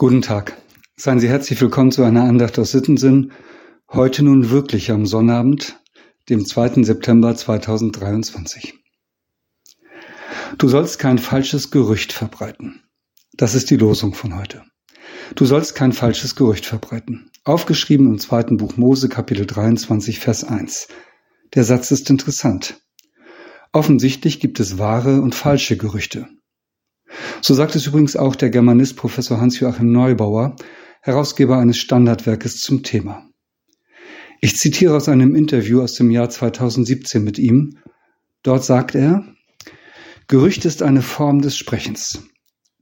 Guten Tag. Seien Sie herzlich willkommen zu einer Andacht aus Sittensinn. Heute nun wirklich am Sonnabend, dem 2. September 2023. Du sollst kein falsches Gerücht verbreiten. Das ist die Losung von heute. Du sollst kein falsches Gerücht verbreiten. Aufgeschrieben im zweiten Buch Mose, Kapitel 23, Vers 1. Der Satz ist interessant. Offensichtlich gibt es wahre und falsche Gerüchte. So sagt es übrigens auch der Germanist Professor Hans-Joachim Neubauer, Herausgeber eines Standardwerkes zum Thema. Ich zitiere aus einem Interview aus dem Jahr 2017 mit ihm. Dort sagt er, Gerücht ist eine Form des Sprechens.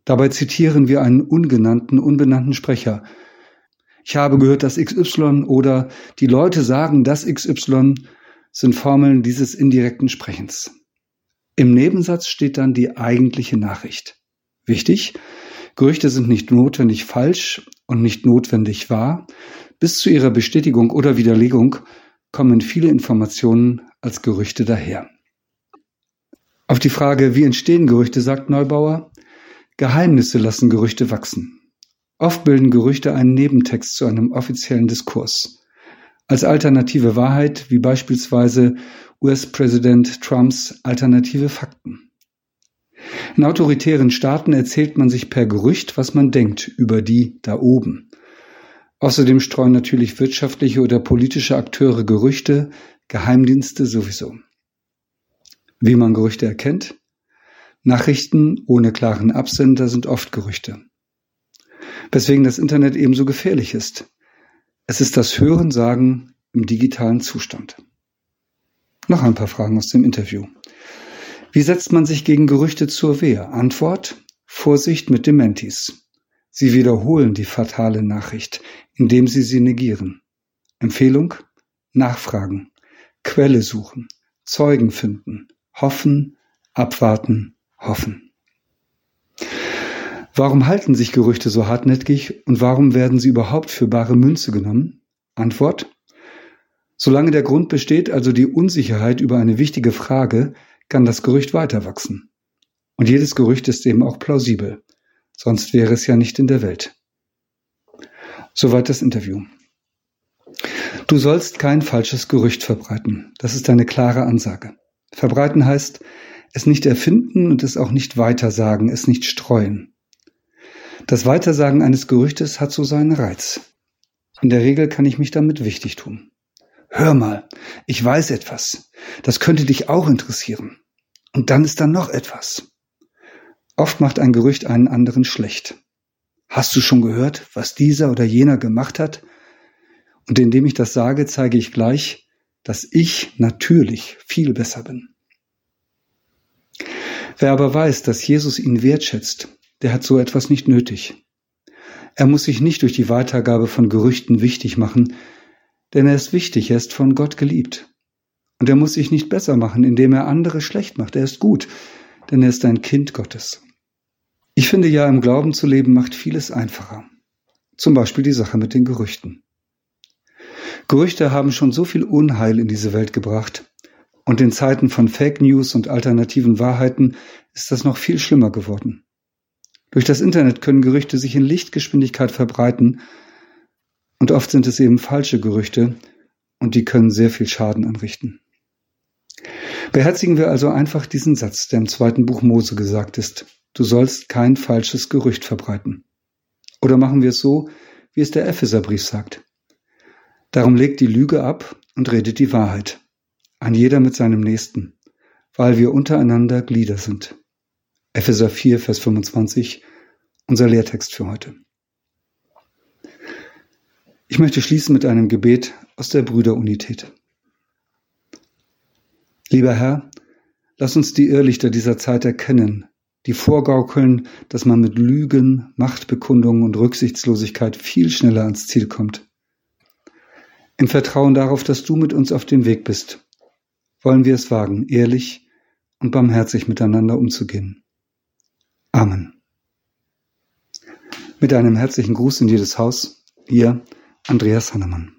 Dabei zitieren wir einen ungenannten, unbenannten Sprecher. Ich habe gehört, dass XY oder die Leute sagen, dass XY sind Formeln dieses indirekten Sprechens. Im Nebensatz steht dann die eigentliche Nachricht. Wichtig, Gerüchte sind nicht notwendig falsch und nicht notwendig wahr. Bis zu ihrer Bestätigung oder Widerlegung kommen viele Informationen als Gerüchte daher. Auf die Frage, wie entstehen Gerüchte, sagt Neubauer, Geheimnisse lassen Gerüchte wachsen. Oft bilden Gerüchte einen Nebentext zu einem offiziellen Diskurs. Als alternative Wahrheit, wie beispielsweise US-Präsident Trumps alternative Fakten. In autoritären Staaten erzählt man sich per Gerücht, was man denkt über die da oben. Außerdem streuen natürlich wirtschaftliche oder politische Akteure Gerüchte, Geheimdienste sowieso. Wie man Gerüchte erkennt? Nachrichten ohne klaren Absender sind oft Gerüchte. Weswegen das Internet ebenso gefährlich ist. Es ist das Hörensagen im digitalen Zustand. Noch ein paar Fragen aus dem Interview. Wie setzt man sich gegen Gerüchte zur Wehr? Antwort Vorsicht mit Dementis. Sie wiederholen die fatale Nachricht, indem sie sie negieren. Empfehlung Nachfragen, Quelle suchen, Zeugen finden, hoffen, abwarten, hoffen. Warum halten sich Gerüchte so hartnäckig und warum werden sie überhaupt für bare Münze genommen? Antwort Solange der Grund besteht, also die Unsicherheit über eine wichtige Frage, kann das Gerücht weiter wachsen. Und jedes Gerücht ist eben auch plausibel. Sonst wäre es ja nicht in der Welt. Soweit das Interview. Du sollst kein falsches Gerücht verbreiten. Das ist eine klare Ansage. Verbreiten heißt, es nicht erfinden und es auch nicht weitersagen, es nicht streuen. Das Weitersagen eines Gerüchtes hat so seinen Reiz. In der Regel kann ich mich damit wichtig tun. Hör mal, ich weiß etwas. Das könnte dich auch interessieren. Und dann ist da noch etwas. Oft macht ein Gerücht einen anderen schlecht. Hast du schon gehört, was dieser oder jener gemacht hat? Und indem ich das sage, zeige ich gleich, dass ich natürlich viel besser bin. Wer aber weiß, dass Jesus ihn wertschätzt, der hat so etwas nicht nötig. Er muss sich nicht durch die Weitergabe von Gerüchten wichtig machen, denn er ist wichtig, er ist von Gott geliebt. Und er muss sich nicht besser machen, indem er andere schlecht macht. Er ist gut, denn er ist ein Kind Gottes. Ich finde ja, im Glauben zu leben macht vieles einfacher. Zum Beispiel die Sache mit den Gerüchten. Gerüchte haben schon so viel Unheil in diese Welt gebracht. Und in Zeiten von Fake News und alternativen Wahrheiten ist das noch viel schlimmer geworden. Durch das Internet können Gerüchte sich in Lichtgeschwindigkeit verbreiten und oft sind es eben falsche Gerüchte und die können sehr viel Schaden anrichten. Beherzigen wir also einfach diesen Satz, der im zweiten Buch Mose gesagt ist. Du sollst kein falsches Gerücht verbreiten. Oder machen wir es so, wie es der Epheserbrief sagt. Darum legt die Lüge ab und redet die Wahrheit. Ein jeder mit seinem Nächsten, weil wir untereinander Glieder sind. Epheser 4, Vers 25, unser Lehrtext für heute. Ich möchte schließen mit einem Gebet aus der Brüderunität. Lieber Herr, lass uns die Irrlichter dieser Zeit erkennen, die vorgaukeln, dass man mit Lügen, Machtbekundungen und Rücksichtslosigkeit viel schneller ans Ziel kommt. Im Vertrauen darauf, dass du mit uns auf dem Weg bist, wollen wir es wagen, ehrlich und barmherzig miteinander umzugehen. Amen. Mit einem herzlichen Gruß in jedes Haus, ihr Andreas Hannemann.